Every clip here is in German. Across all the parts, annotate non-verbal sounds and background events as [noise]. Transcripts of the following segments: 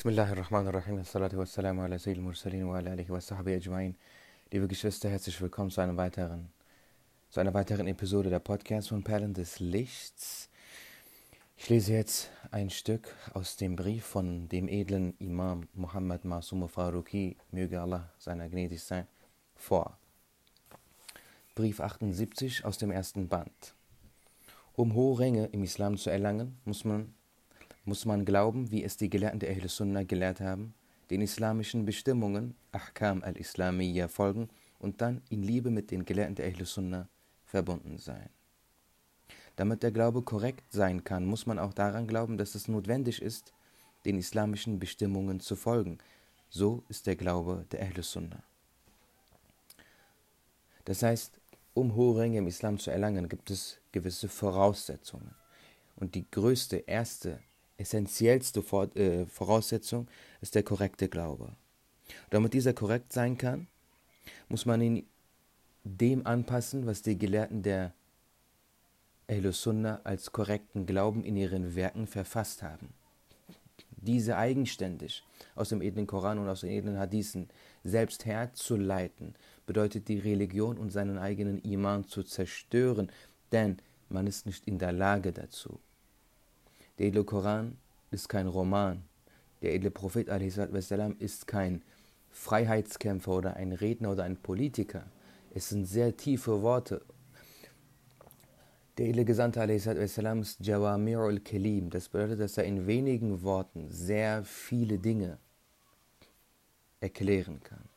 Bismillahirrahmanirrahim. Assalatu wassalamu ala Sayyidil Mursalin wa ala alihi wa sahbihi ajma'in. Liebe Geschwister, herzlich willkommen zu, einem weiteren, zu einer weiteren Episode der Podcast von Perlen des Lichts. Ich lese jetzt ein Stück aus dem Brief von dem edlen Imam Muhammad Masum Faruqi, möge Allah seiner gnädig sein, vor. Brief 78 aus dem ersten Band. Um hohe Ränge im Islam zu erlangen, muss man muss man glauben, wie es die Gelehrten der Ahl Sunnah gelehrt haben, den islamischen Bestimmungen, Ahkam al-Islamiyya, folgen und dann in Liebe mit den Gelehrten der Ahl Sunnah verbunden sein. Damit der Glaube korrekt sein kann, muss man auch daran glauben, dass es notwendig ist, den islamischen Bestimmungen zu folgen. So ist der Glaube der Ahl Sunnah. Das heißt, um hohe Ränge im Islam zu erlangen, gibt es gewisse Voraussetzungen. Und die größte, erste essentiellste äh, Voraussetzung ist der korrekte Glaube. damit dieser korrekt sein kann, muss man ihn dem anpassen, was die Gelehrten der Sunnah als korrekten Glauben in ihren Werken verfasst haben. Diese eigenständig aus dem edlen Koran und aus den edlen Hadithen selbst herzuleiten, bedeutet die Religion und seinen eigenen Iman zu zerstören, denn man ist nicht in der Lage dazu. Der edle Koran ist kein Roman. Der edle Prophet ist kein Freiheitskämpfer oder ein Redner oder ein Politiker. Es sind sehr tiefe Worte. Der edle Gesandte ist Jawamirul Kelim. Das bedeutet, dass er in wenigen Worten sehr viele Dinge erklären kann.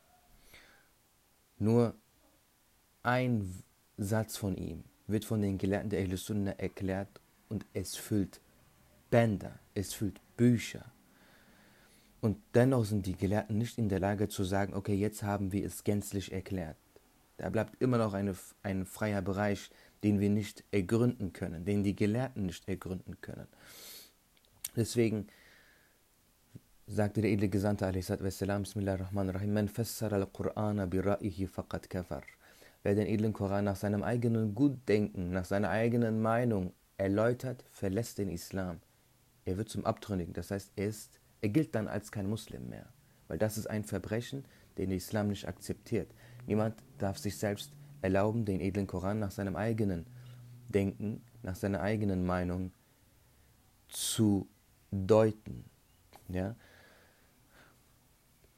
Nur ein Satz von ihm wird von den Gelehrten der Ahl Sunnah erklärt und es füllt Bänder, es füllt Bücher. Und dennoch sind die Gelehrten nicht in der Lage zu sagen, okay, jetzt haben wir es gänzlich erklärt. Da bleibt immer noch eine, ein freier Bereich, den wir nicht ergründen können, den die Gelehrten nicht ergründen können. Deswegen sagte der edle Gesandte wassalam, Bismillahirrahmanirrahim, Man fassara al-Qur'ana bi ra'ihi faqad kafar. Wer den edlen Koran nach seinem eigenen Gutdenken, nach seiner eigenen Meinung erläutert, verlässt den Islam er wird zum Abtrünnigen. Das heißt, er, ist, er gilt dann als kein Muslim mehr. Weil das ist ein Verbrechen, den der Islam nicht akzeptiert. Niemand darf sich selbst erlauben, den edlen Koran nach seinem eigenen Denken, nach seiner eigenen Meinung zu deuten. Ja?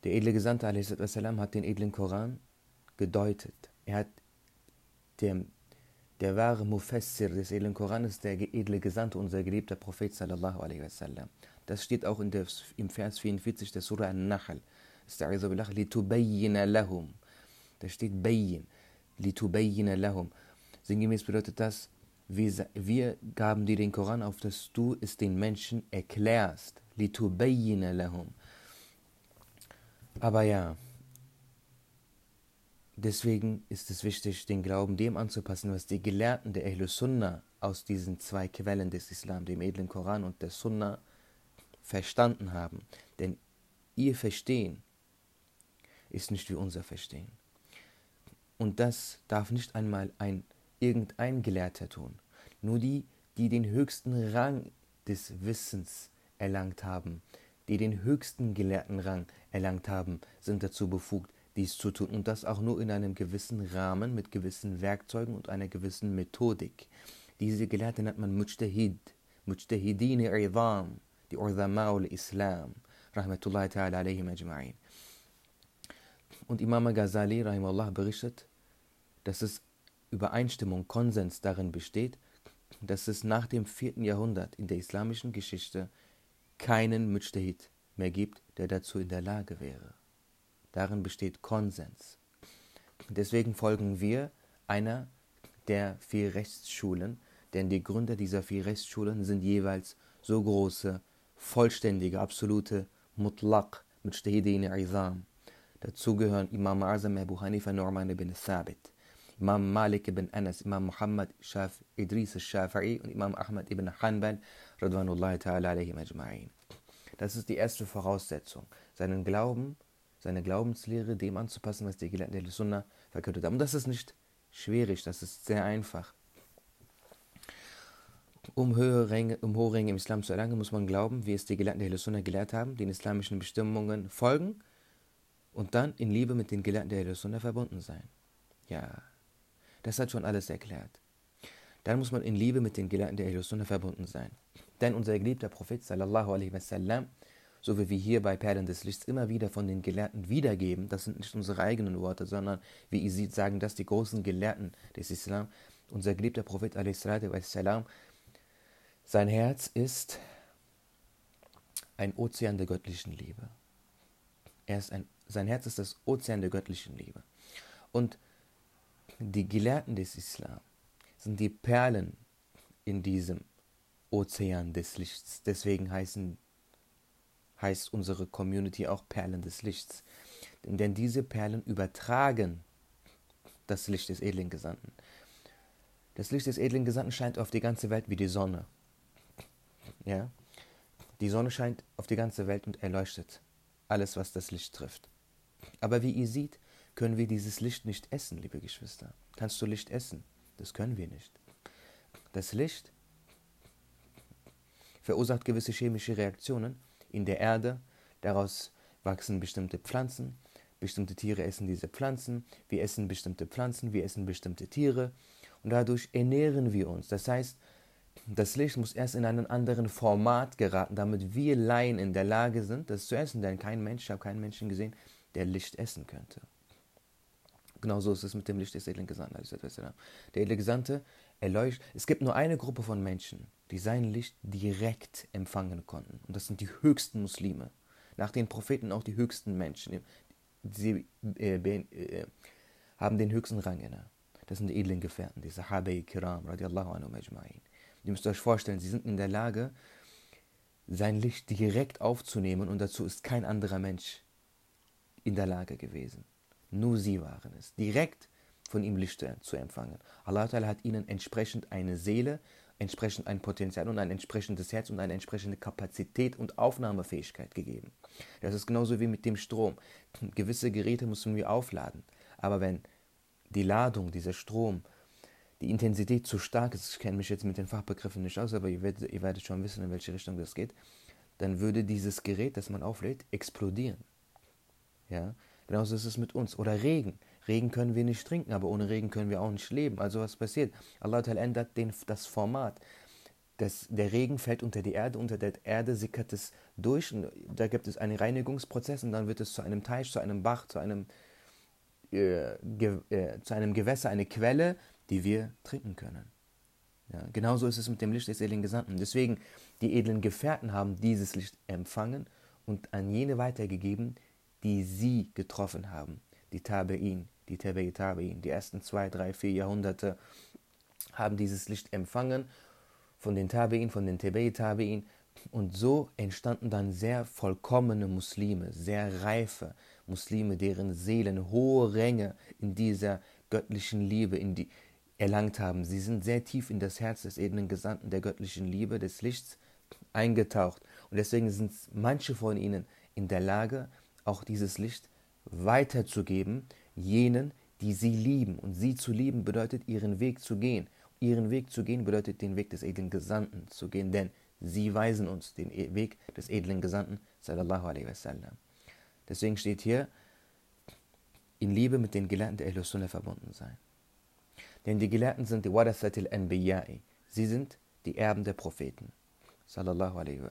Der edle Gesandte wassalam, hat den edlen Koran gedeutet. Er hat dem der wahre Mufassir des edlen Koran ist der edle Gesandte, unser geliebter Prophet sallallahu alaihi wasallam. Das steht auch in der, im Vers 44 der Surah An-Nahl. Da steht Bayin. Litubayyina lahum. Sinngemäß bedeutet das, wir, wir gaben dir den Koran auf, dass du es den Menschen erklärst. Litubayyina lahum. Aber ja, Deswegen ist es wichtig, den Glauben dem anzupassen, was die Gelehrten der Ahlus Sunnah aus diesen zwei Quellen des Islam, dem edlen Koran und der Sunnah, verstanden haben. Denn ihr Verstehen ist nicht wie unser Verstehen. Und das darf nicht einmal ein irgendein Gelehrter tun. Nur die, die den höchsten Rang des Wissens erlangt haben, die den höchsten gelehrten Rang erlangt haben, sind dazu befugt, dies zu tun und das auch nur in einem gewissen Rahmen mit gewissen Werkzeugen und einer gewissen Methodik. Diese Gelehrten nennt man Mujtahid, Mujtahidin Idam, die Urdama'ul Islam, Rahmatullahi ta'ala alayhim ajma'in. Und Imam Ghazali, Rahimullah, berichtet, dass es Übereinstimmung, Konsens darin besteht, dass es nach dem vierten Jahrhundert in der islamischen Geschichte keinen Mujtahid mehr gibt, der dazu in der Lage wäre. Darin besteht Konsens. Deswegen folgen wir einer der vier Rechtsschulen, denn die Gründer dieser vier Rechtsschulen sind jeweils so große, vollständige, absolute Mutlaq mit Shtahidin Izam. Dazu gehören Imam Azam Abu Hanifa Norman ibn Thabit, Imam Malik ibn Anas, Imam Muhammad Shaf Idris al-Shafi'i und Imam Ahmad ibn Hanbal, Radwanullahi ta'ala alayhim ajma'in. Das ist die erste Voraussetzung, seinen Glauben seine Glaubenslehre dem anzupassen, was die Gelehrten der Sunna verkündet haben. Und das ist nicht schwierig, das ist sehr einfach. Um, höhere Ränge, um hohe Ränge im Islam zu erlangen, muss man glauben, wie es die Gelehrten der Sunna gelehrt haben, den islamischen Bestimmungen folgen und dann in Liebe mit den Gelehrten der Sunna verbunden sein. Ja, das hat schon alles erklärt. Dann muss man in Liebe mit den Gelehrten der Sunna verbunden sein. Denn unser geliebter Prophet sallallahu alaihi wasallam, so wie wir hier bei Perlen des Lichts immer wieder von den Gelehrten wiedergeben, das sind nicht unsere eigenen Worte, sondern wie ihr seht, sagen das die großen Gelehrten des Islam, unser geliebter Prophet wasallam, sein Herz ist ein Ozean der göttlichen Liebe. Er ist ein, sein Herz ist das Ozean der göttlichen Liebe. Und die Gelehrten des Islam sind die Perlen in diesem Ozean des Lichts. Deswegen heißen, heißt unsere Community auch Perlen des Lichts. Denn diese Perlen übertragen das Licht des edlen Gesandten. Das Licht des edlen Gesandten scheint auf die ganze Welt wie die Sonne. Ja? Die Sonne scheint auf die ganze Welt und erleuchtet alles, was das Licht trifft. Aber wie ihr seht, können wir dieses Licht nicht essen, liebe Geschwister. Kannst du Licht essen? Das können wir nicht. Das Licht verursacht gewisse chemische Reaktionen in der Erde. Daraus wachsen bestimmte Pflanzen. Bestimmte Tiere essen diese Pflanzen. Wir essen bestimmte Pflanzen. Wir essen bestimmte Tiere. Und dadurch ernähren wir uns. Das heißt, das Licht muss erst in einen anderen Format geraten, damit wir Laien in der Lage sind, das zu essen. Denn kein Mensch, ich habe keinen Menschen gesehen, der Licht essen könnte. Genauso ist es mit dem Licht des edlen Gesandten. Der edle Gesandte erleuchtet. Es gibt nur eine Gruppe von Menschen, die sein Licht direkt empfangen konnten. Und das sind die höchsten Muslime. Nach den Propheten auch die höchsten Menschen. Sie äh, äh, haben den höchsten Rang inne. Das sind die edlen Gefährten, die Sahabai Kiram, radiallahu anhu majma'in. Ihr müsst euch vorstellen, sie sind in der Lage, sein Licht direkt aufzunehmen und dazu ist kein anderer Mensch in der Lage gewesen. Nur sie waren es, direkt von ihm Licht zu empfangen. Allah hat ihnen entsprechend eine Seele, entsprechend ein Potenzial und ein entsprechendes Herz und eine entsprechende Kapazität und Aufnahmefähigkeit gegeben. Das ist genauso wie mit dem Strom. [clears throat] Gewisse Geräte müssen wir aufladen. Aber wenn die Ladung, dieser Strom, die Intensität zu stark ist, ich kenne mich jetzt mit den Fachbegriffen nicht aus, aber ihr werdet, ihr werdet schon wissen, in welche Richtung das geht, dann würde dieses Gerät, das man auflädt, explodieren. Ja? Genauso ist es mit uns. Oder Regen. Regen können wir nicht trinken, aber ohne Regen können wir auch nicht leben. Also was passiert? Allah ändert den, das Format. Das, der Regen fällt unter die Erde, unter der Erde sickert es durch. Und da gibt es einen Reinigungsprozess und dann wird es zu einem Teich, zu einem Bach, zu einem, äh, ge, äh, zu einem Gewässer, eine Quelle, die wir trinken können. Ja, genauso ist es mit dem Licht des edlen Gesandten. Deswegen, die edlen Gefährten haben dieses Licht empfangen und an jene weitergegeben, die sie getroffen haben. Die Tabe'in, die Tabe'i Tabe'in, die ersten zwei, drei, vier Jahrhunderte haben dieses Licht empfangen von den Tabe'in, von den Tabe'i Tabe'in. Und so entstanden dann sehr vollkommene Muslime, sehr reife Muslime, deren Seelen hohe Ränge in dieser göttlichen Liebe in die, erlangt haben. Sie sind sehr tief in das Herz des edlen Gesandten der göttlichen Liebe, des Lichts eingetaucht. Und deswegen sind manche von ihnen in der Lage, auch dieses Licht weiterzugeben, jenen, die sie lieben. Und sie zu lieben bedeutet, ihren Weg zu gehen. Ihren Weg zu gehen bedeutet, den Weg des edlen Gesandten zu gehen, denn sie weisen uns den e-, Weg des edlen Gesandten, sallallahu alaihi wasallam. Deswegen steht hier, in Liebe mit den Gelehrten der Ahlus verbunden sein. Denn die Gelehrten sind die Warathatil Anbiya'i. Sie sind die Erben der Propheten. Sallallahu alaihi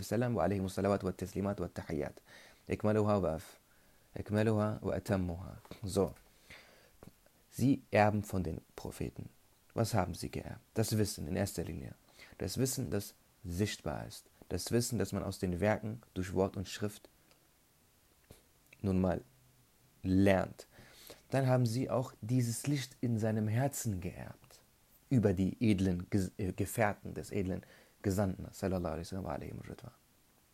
wasallam wa alaihi salawat wa taslimat wa tahiyyat. Ikmaluha wa Ikmaluha So. Sie erben von den Propheten. Was haben sie geerbt? Das Wissen in erster Linie. Das Wissen, das sichtbar ist. Das Wissen, das man aus den Werken durch Wort und Schrift nun mal lernt. Dann haben sie auch dieses Licht in seinem Herzen geerbt. Über die edlen äh, Gefährten des edlen Gesandten.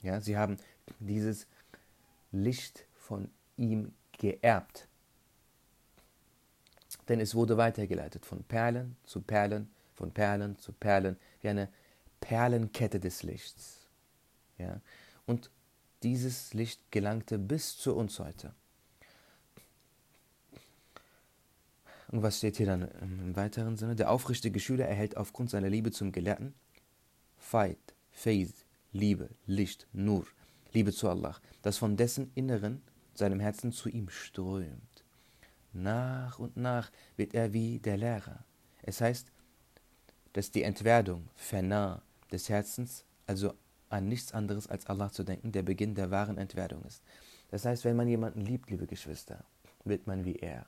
Ja, sie haben dieses Licht von ihm geerbt. Denn es wurde weitergeleitet von Perlen zu Perlen, von Perlen zu Perlen, wie eine Perlenkette des Lichts. Ja? Und dieses Licht gelangte bis zu uns heute. Und was steht hier dann im weiteren Sinne? Der aufrichtige Schüler erhält aufgrund seiner Liebe zum Gelehrten Fight, Faith, Liebe, Licht, Nur, Liebe zu Allah, das von dessen Inneren, seinem Herzen zu ihm strömt. Nach und nach wird er wie der Lehrer. Es heißt, dass die Entwerdung, Fana, des Herzens, also an nichts anderes als Allah zu denken, der Beginn der wahren Entwerdung ist. Das heißt, wenn man jemanden liebt, liebe Geschwister, wird man wie er.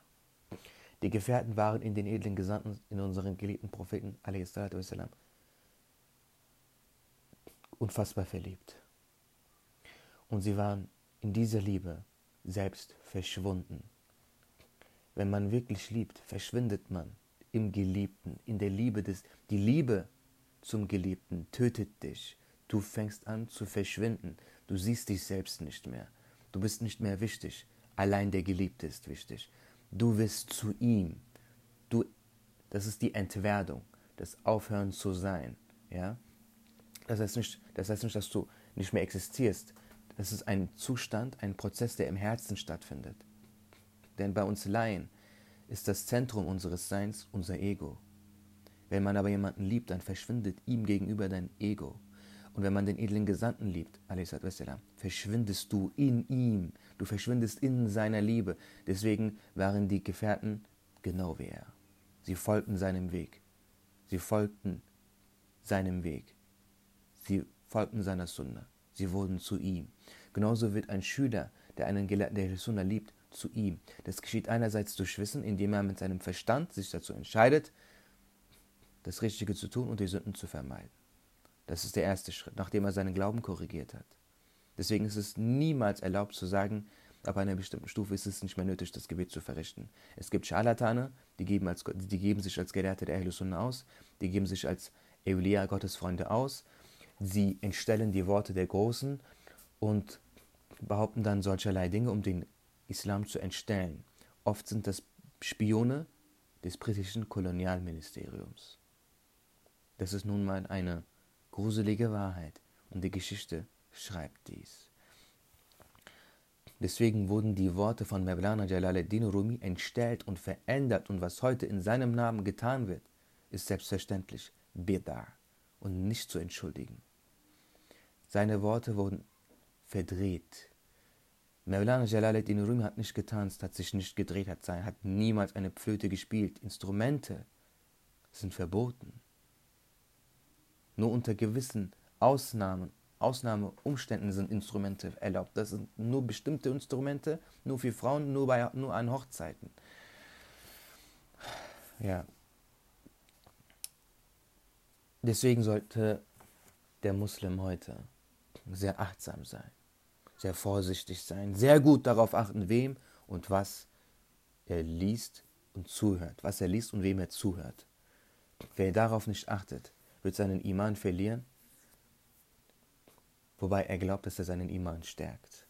Die Gefährten waren in den edlen Gesandten, in unseren geliebten Propheten, wassalam, unfassbar verliebt. Und sie waren in dieser Liebe selbst verschwunden. Wenn man wirklich liebt, verschwindet man im Geliebten, in der Liebe des, die Liebe zum Geliebten tötet dich. Du fängst an zu verschwinden. Du siehst dich selbst nicht mehr. Du bist nicht mehr wichtig. Allein der Geliebte ist wichtig. Du wirst zu ihm. Du, das ist die Entwerdung, das Aufhören zu sein. Ja? Das, heißt nicht, das heißt nicht, dass du nicht mehr existierst. Das ist ein Zustand, ein Prozess, der im Herzen stattfindet. Denn bei uns Laien ist das Zentrum unseres Seins unser Ego. Wenn man aber jemanden liebt, dann verschwindet ihm gegenüber dein Ego. Und wenn man den edlen Gesandten liebt, verschwindest du in ihm, du verschwindest in seiner Liebe. Deswegen waren die Gefährten genau wie er. Sie folgten seinem Weg. Sie folgten seinem Weg. Sie folgten seiner Sunna. Sie wurden zu ihm. Genauso wird ein Schüler, der einen Gelehrten der Sunna liebt, zu ihm. Das geschieht einerseits durch Wissen, indem er mit seinem Verstand sich dazu entscheidet, das Richtige zu tun und die Sünden zu vermeiden. Das ist der erste Schritt, nachdem er seinen Glauben korrigiert hat. Deswegen ist es niemals erlaubt zu sagen, ab einer bestimmten Stufe ist es nicht mehr nötig, das Gebet zu verrichten. Es gibt Scharlatane, die geben, als, die geben sich als Gelehrte der Ahlus aus, die geben sich als Eulia, Gottesfreunde aus, sie entstellen die Worte der Großen und behaupten dann solcherlei Dinge, um den Islam zu entstellen. Oft sind das Spione des britischen Kolonialministeriums. Das ist nun mal eine gruselige Wahrheit und die Geschichte schreibt dies. Deswegen wurden die Worte von Mevlana Jalaluddin Rumi entstellt und verändert und was heute in seinem Namen getan wird, ist selbstverständlich Bid'ah und nicht zu entschuldigen. Seine Worte wurden verdreht. Mevlana Jalaluddin Rumi hat nicht getanzt, hat sich nicht gedreht, hat, hat niemals eine Flöte gespielt. Instrumente sind verboten. Nur unter gewissen Ausnahmen, Ausnahmeumständen sind Instrumente erlaubt. Das sind nur bestimmte Instrumente, nur für Frauen, nur, bei, nur an Hochzeiten. Ja. Deswegen sollte der Muslim heute sehr achtsam sein, sehr vorsichtig sein, sehr gut darauf achten, wem und was er liest und zuhört, was er liest und wem er zuhört. Wer darauf nicht achtet, wird seinen Iman verlieren, wobei er glaubt, dass er seinen Iman stärkt.